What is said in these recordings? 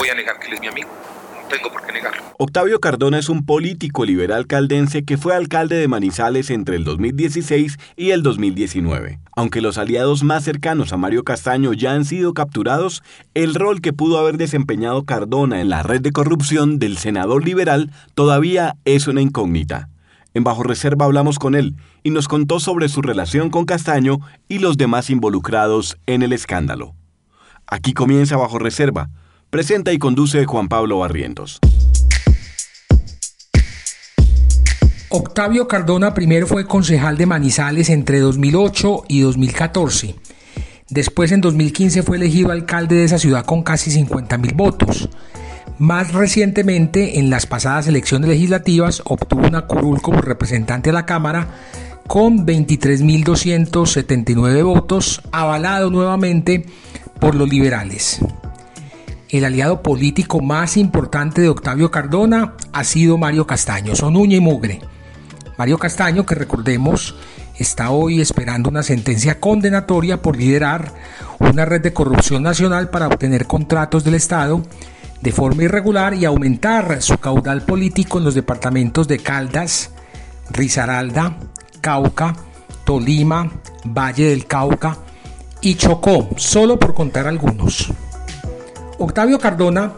voy a negar que él es mi amigo tengo por qué negarlo. Octavio Cardona es un político liberal caldense que fue alcalde de Manizales entre el 2016 y el 2019. Aunque los aliados más cercanos a Mario Castaño ya han sido capturados, el rol que pudo haber desempeñado Cardona en la red de corrupción del senador liberal todavía es una incógnita. En Bajo Reserva hablamos con él y nos contó sobre su relación con Castaño y los demás involucrados en el escándalo. Aquí comienza Bajo Reserva Presenta y conduce Juan Pablo Barrientos. Octavio Cardona primero fue concejal de Manizales entre 2008 y 2014. Después en 2015 fue elegido alcalde de esa ciudad con casi 50 mil votos. Más recientemente, en las pasadas elecciones legislativas, obtuvo una curul como representante de la Cámara con 23.279 votos, avalado nuevamente por los liberales el aliado político más importante de Octavio Cardona ha sido Mario Castaño, son uña y mugre. Mario Castaño, que recordemos, está hoy esperando una sentencia condenatoria por liderar una red de corrupción nacional para obtener contratos del Estado de forma irregular y aumentar su caudal político en los departamentos de Caldas, Risaralda, Cauca, Tolima, Valle del Cauca y Chocó, solo por contar algunos. Octavio Cardona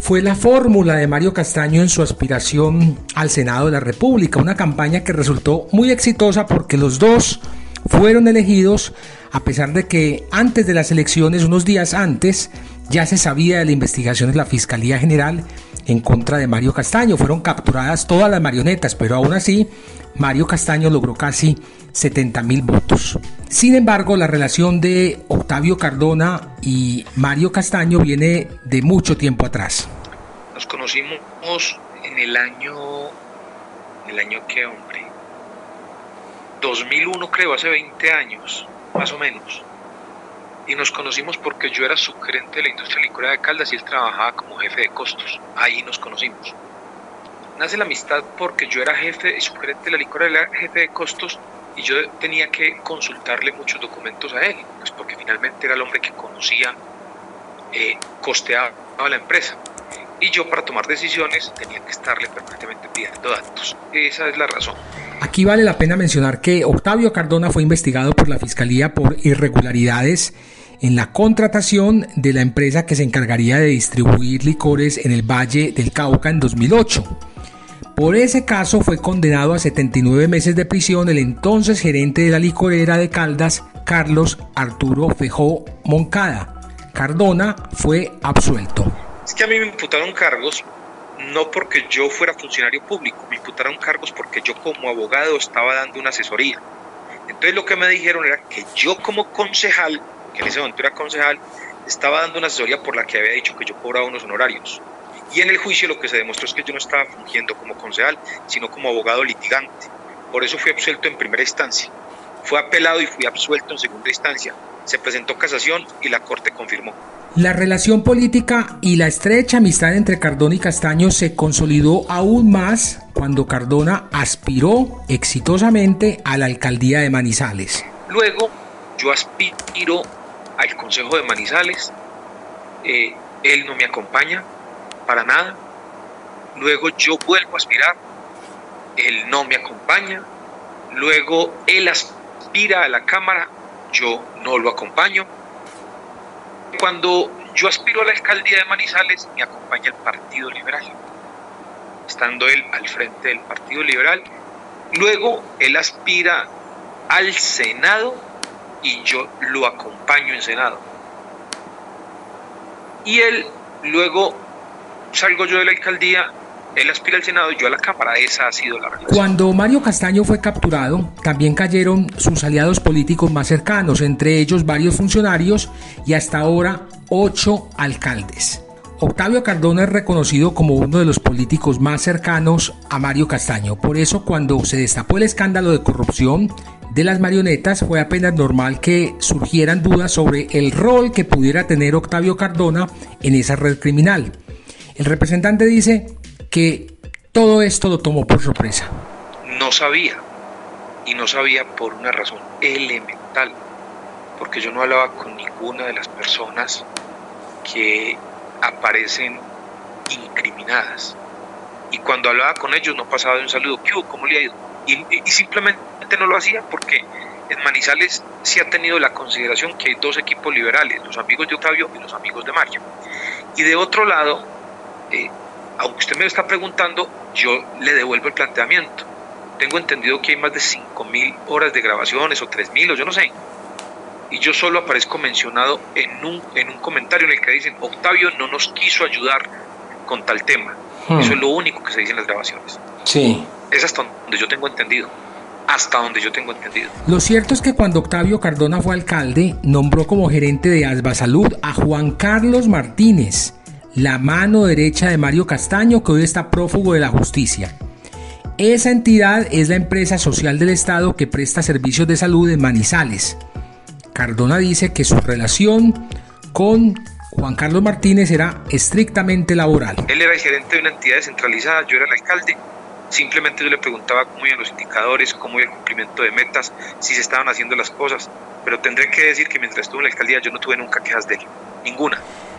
fue la fórmula de Mario Castaño en su aspiración al Senado de la República, una campaña que resultó muy exitosa porque los dos fueron elegidos a pesar de que antes de las elecciones, unos días antes, ya se sabía de la investigación de la Fiscalía General en contra de Mario Castaño. Fueron capturadas todas las marionetas, pero aún así Mario Castaño logró casi 70 mil votos. Sin embargo, la relación de Octavio Cardona y Mario Castaño viene de mucho tiempo atrás. Nos conocimos en el año, el año que hombre, 2001 creo, hace 20 años, más o menos. Y nos conocimos porque yo era subgerente de la industria licorera de Caldas y él trabajaba como jefe de costos. Ahí nos conocimos nace la amistad porque yo era jefe y subgerente de la licorera, jefe de costos y yo tenía que consultarle muchos documentos a él, pues porque finalmente era el hombre que conocía, eh, costeaba la empresa. Y yo para tomar decisiones tenía que estarle permanentemente pidiendo datos. Esa es la razón. Aquí vale la pena mencionar que Octavio Cardona fue investigado por la Fiscalía por irregularidades en la contratación de la empresa que se encargaría de distribuir licores en el Valle del Cauca en 2008. Por ese caso fue condenado a 79 meses de prisión el entonces gerente de la licorera de Caldas, Carlos Arturo Fejó Moncada. Cardona fue absuelto. Es que a mí me imputaron cargos no porque yo fuera funcionario público, me imputaron cargos porque yo como abogado estaba dando una asesoría. Entonces lo que me dijeron era que yo como concejal, que en ese momento era concejal, estaba dando una asesoría por la que había dicho que yo cobraba unos honorarios. Y en el juicio lo que se demostró es que yo no estaba fungiendo como concejal, sino como abogado litigante. Por eso fui absuelto en primera instancia. Fue apelado y fui absuelto en segunda instancia. Se presentó casación y la Corte confirmó. La relación política y la estrecha amistad entre Cardona y Castaño se consolidó aún más cuando Cardona aspiró exitosamente a la alcaldía de Manizales. Luego yo aspiro al Consejo de Manizales, eh, él no me acompaña, para nada. Luego yo vuelvo a aspirar, él no me acompaña. Luego él aspira a la Cámara, yo no lo acompaño. Cuando yo aspiro a la alcaldía de Manizales, me acompaña el Partido Liberal, estando él al frente del Partido Liberal. Luego él aspira al Senado y yo lo acompaño en Senado. Y él luego salgo yo de la alcaldía, él aspira al Senado y yo a la Cámara. Esa ha sido la relación. Cuando Mario Castaño fue capturado, también cayeron sus aliados políticos más cercanos, entre ellos varios funcionarios y hasta ahora ocho alcaldes. Octavio Cardona es reconocido como uno de los políticos más cercanos a Mario Castaño. Por eso, cuando se destapó el escándalo de corrupción de las marionetas, fue apenas normal que surgieran dudas sobre el rol que pudiera tener Octavio Cardona en esa red criminal. El representante dice que todo esto lo tomó por sorpresa. No sabía, y no sabía por una razón elemental, porque yo no hablaba con ninguna de las personas que aparecen incriminadas. Y cuando hablaba con ellos no pasaba de un saludo, ¿qué hubo? ¿Cómo le ha ido? Y, simplemente no lo hacía porque en Manizales sí ha tenido la consideración que hay dos equipos liberales, los amigos de Octavio y los amigos de Mario. Y de otro lado, eh, aunque usted me lo está preguntando, yo le devuelvo el planteamiento. Tengo entendido que hay más de 5.000 horas de grabaciones o 3.000 o yo no sé. Y yo solo aparezco mencionado en un, en un comentario en el que dicen, Octavio no nos quiso ayudar con tal tema. Hmm. Eso es lo único que se dice en las grabaciones. Sí. Es hasta donde yo tengo entendido. Hasta donde yo tengo entendido. Lo cierto es que cuando Octavio Cardona fue alcalde, nombró como gerente de Asba Salud a Juan Carlos Martínez, la mano derecha de Mario Castaño, que hoy está prófugo de la justicia. Esa entidad es la empresa social del Estado que presta servicios de salud en Manizales. Cardona dice que su relación con Juan Carlos Martínez era estrictamente laboral. Él era el gerente de una entidad descentralizada, yo era el alcalde. Simplemente yo le preguntaba cómo iban los indicadores, cómo iba el cumplimiento de metas, si se estaban haciendo las cosas. Pero tendré que decir que mientras estuve en la alcaldía yo no tuve nunca quejas de él, ninguna.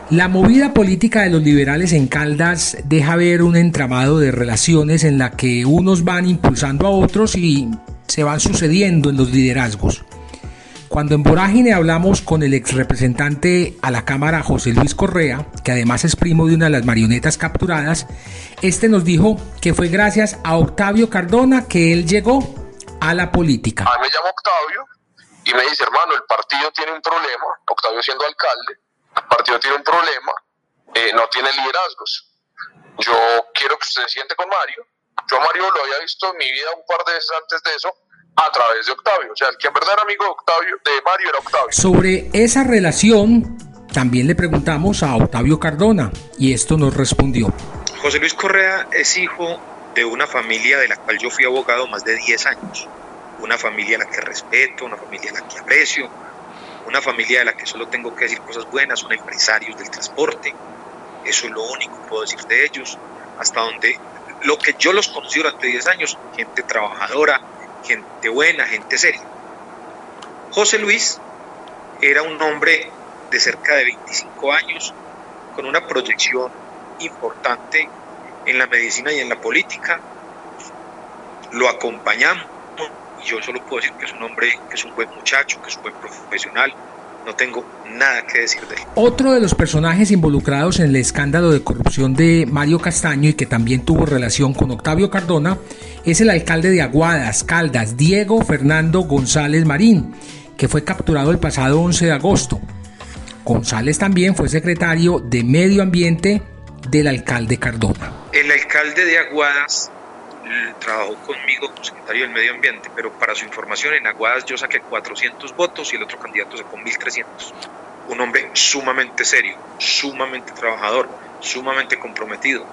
La movida política de los liberales en Caldas deja ver un entramado de relaciones en la que unos van impulsando a otros y se van sucediendo en los liderazgos. Cuando en Vorágine hablamos con el ex representante a la Cámara José Luis Correa, que además es primo de una de las marionetas capturadas, este nos dijo que fue gracias a Octavio Cardona que él llegó a la política. A me llama Octavio y me dice, hermano, el partido tiene un problema, Octavio siendo alcalde, el partido tiene un problema, eh, no tiene liderazgos. Yo quiero que usted se siente con Mario. Yo a Mario lo había visto en mi vida un par de veces antes de eso a través de Octavio. O sea, el que en verdad era amigo de, Octavio, de Mario era Octavio. Sobre esa relación, también le preguntamos a Octavio Cardona y esto nos respondió. José Luis Correa es hijo de una familia de la cual yo fui abogado más de 10 años. Una familia a la que respeto, una familia a la que aprecio, una familia de la que solo tengo que decir cosas buenas, son empresarios del transporte. Eso es lo único que puedo decir de ellos. Hasta donde lo que yo los conocí durante 10 años, gente trabajadora, gente buena, gente seria. José Luis era un hombre de cerca de 25 años, con una proyección importante en la medicina y en la política. Lo acompañamos y yo solo puedo decir que es un hombre, que es un buen muchacho, que es un buen profesional. No tengo nada que decir de él. Otro de los personajes involucrados en el escándalo de corrupción de Mario Castaño y que también tuvo relación con Octavio Cardona es el alcalde de Aguadas, Caldas, Diego Fernando González Marín, que fue capturado el pasado 11 de agosto. González también fue secretario de Medio Ambiente del alcalde Cardona. El alcalde de Aguadas trabajó conmigo como secretario del Medio Ambiente, pero para su información, en Aguadas yo saqué 400 votos y el otro candidato sacó 1300. Un hombre sumamente serio, sumamente trabajador, sumamente comprometido.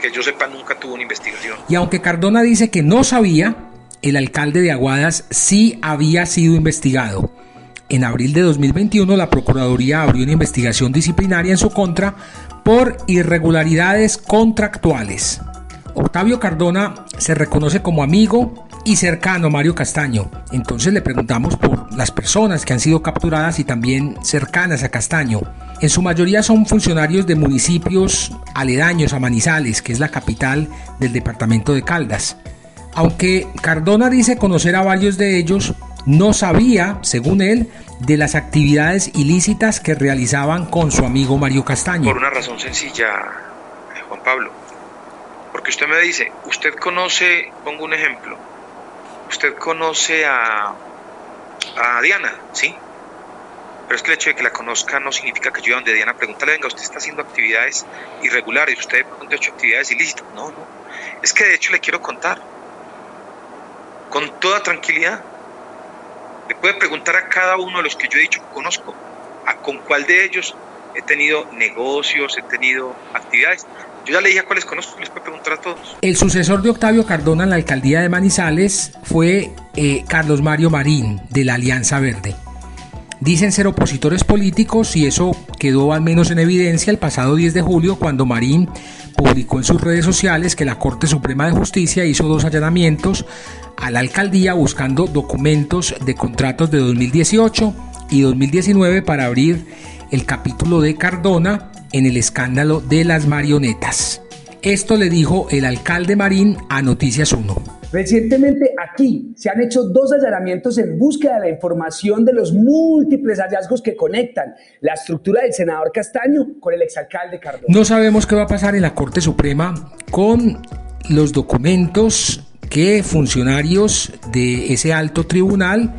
Que yo sepa, nunca tuvo una investigación. Y aunque Cardona dice que no sabía, el alcalde de Aguadas sí había sido investigado. En abril de 2021, la Procuraduría abrió una investigación disciplinaria en su contra por irregularidades contractuales. Octavio Cardona se reconoce como amigo y cercano a Mario Castaño. Entonces le preguntamos por las personas que han sido capturadas y también cercanas a Castaño. En su mayoría son funcionarios de municipios aledaños a Manizales, que es la capital del departamento de Caldas. Aunque Cardona dice conocer a varios de ellos, no sabía, según él, de las actividades ilícitas que realizaban con su amigo Mario Castaño. Por una razón sencilla, Juan Pablo porque usted me dice, usted conoce, pongo un ejemplo, usted conoce a, a Diana, ¿sí? Pero es que el hecho de que la conozca no significa que yo donde Diana pregúntale, venga, usted está haciendo actividades irregulares, usted ha hecho actividades ilícitas. No, no. Es que de hecho le quiero contar, con toda tranquilidad. Le puede preguntar a cada uno de los que yo he dicho que conozco, a con cuál de ellos he tenido negocios, he tenido actividades. Yo ya le dije a cuáles conozco, les preguntar a todos. El sucesor de Octavio Cardona en la alcaldía de Manizales fue eh, Carlos Mario Marín, de la Alianza Verde. Dicen ser opositores políticos y eso quedó al menos en evidencia el pasado 10 de julio cuando Marín publicó en sus redes sociales que la Corte Suprema de Justicia hizo dos allanamientos a la alcaldía buscando documentos de contratos de 2018 y 2019 para abrir el capítulo de Cardona en el escándalo de las marionetas. Esto le dijo el alcalde Marín a Noticias 1. Recientemente aquí se han hecho dos allanamientos en búsqueda de la información de los múltiples hallazgos que conectan la estructura del senador Castaño con el exalcalde Cardona. No sabemos qué va a pasar en la Corte Suprema con los documentos que funcionarios de ese alto tribunal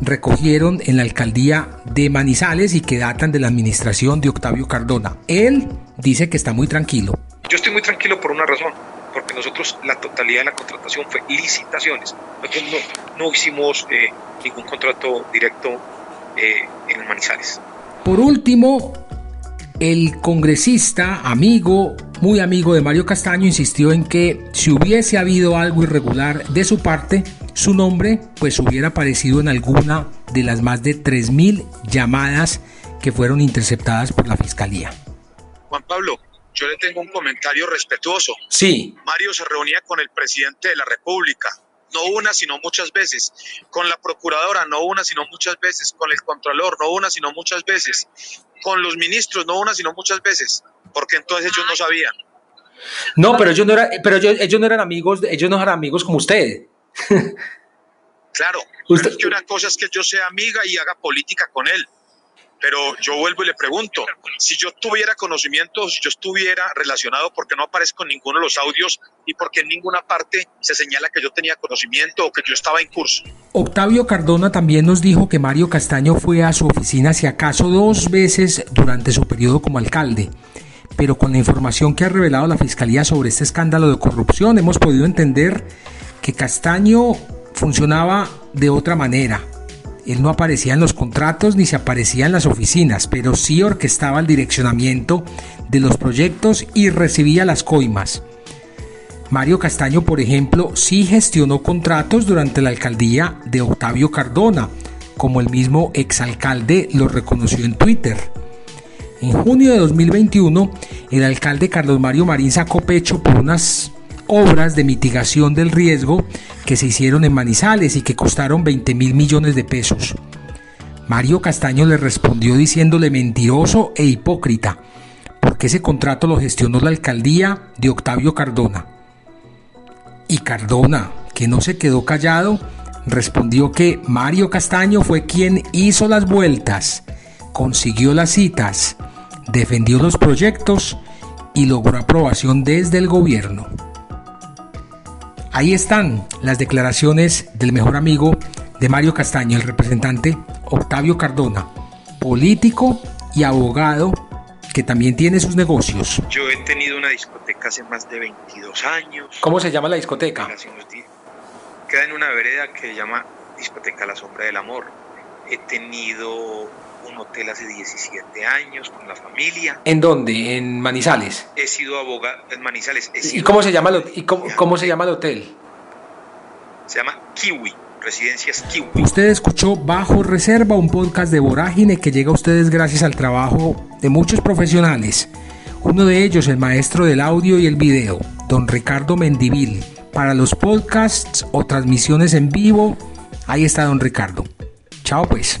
recogieron en la alcaldía de Manizales y que datan de la administración de Octavio Cardona. Él dice que está muy tranquilo. Yo estoy muy tranquilo por una razón porque nosotros la totalidad de la contratación fue licitaciones. Nosotros no, no hicimos eh, ningún contrato directo eh, en Manizales. Por último, el congresista, amigo, muy amigo de Mario Castaño, insistió en que si hubiese habido algo irregular de su parte, su nombre pues hubiera aparecido en alguna de las más de 3.000 llamadas que fueron interceptadas por la Fiscalía. Juan Pablo, yo le tengo un comentario respetuoso. Sí. Mario se reunía con el presidente de la República, no una, sino muchas veces. Con la procuradora, no una, sino muchas veces. Con el contralor, no una, sino muchas veces. Con los ministros, no una, sino muchas veces. Porque entonces ellos no sabían. No, pero ellos no, era, pero ellos, no eran amigos, ellos no eran amigos como usted. claro, usted, que una cosa es que yo sea amiga y haga política con él pero yo vuelvo y le pregunto, si yo tuviera conocimiento, si yo estuviera relacionado, porque no aparezco en ninguno de los audios y porque en ninguna parte se señala que yo tenía conocimiento o que yo estaba en curso. Octavio Cardona también nos dijo que Mario Castaño fue a su oficina si acaso dos veces durante su periodo como alcalde. Pero con la información que ha revelado la Fiscalía sobre este escándalo de corrupción, hemos podido entender que Castaño funcionaba de otra manera, él no aparecía en los contratos ni se aparecía en las oficinas, pero sí orquestaba el direccionamiento de los proyectos y recibía las coimas. Mario Castaño, por ejemplo, sí gestionó contratos durante la alcaldía de Octavio Cardona, como el mismo exalcalde lo reconoció en Twitter. En junio de 2021, el alcalde Carlos Mario Marín sacó pecho por unas obras de mitigación del riesgo que se hicieron en Manizales y que costaron 20 mil millones de pesos. Mario Castaño le respondió diciéndole mentiroso e hipócrita, porque ese contrato lo gestionó la alcaldía de Octavio Cardona. Y Cardona, que no se quedó callado, respondió que Mario Castaño fue quien hizo las vueltas, consiguió las citas, defendió los proyectos y logró aprobación desde el gobierno. Ahí están las declaraciones del mejor amigo de Mario Castaño, el representante Octavio Cardona, político y abogado que también tiene sus negocios. Yo he tenido una discoteca hace más de 22 años. ¿Cómo se llama la discoteca? Queda en una vereda que se llama Discoteca La Sombra del Amor. He tenido un hotel hace 17 años con la familia. ¿En dónde? ¿En Manizales? He sido abogado en Manizales. ¿Y cómo se llama el, y cómo, se llama el hotel? Se llama Kiwi. Residencias Kiwi. Usted escuchó Bajo Reserva, un podcast de Vorágine que llega a ustedes gracias al trabajo de muchos profesionales. Uno de ellos, el maestro del audio y el video, don Ricardo Mendivil. Para los podcasts o transmisiones en vivo, ahí está don Ricardo. Chao pues.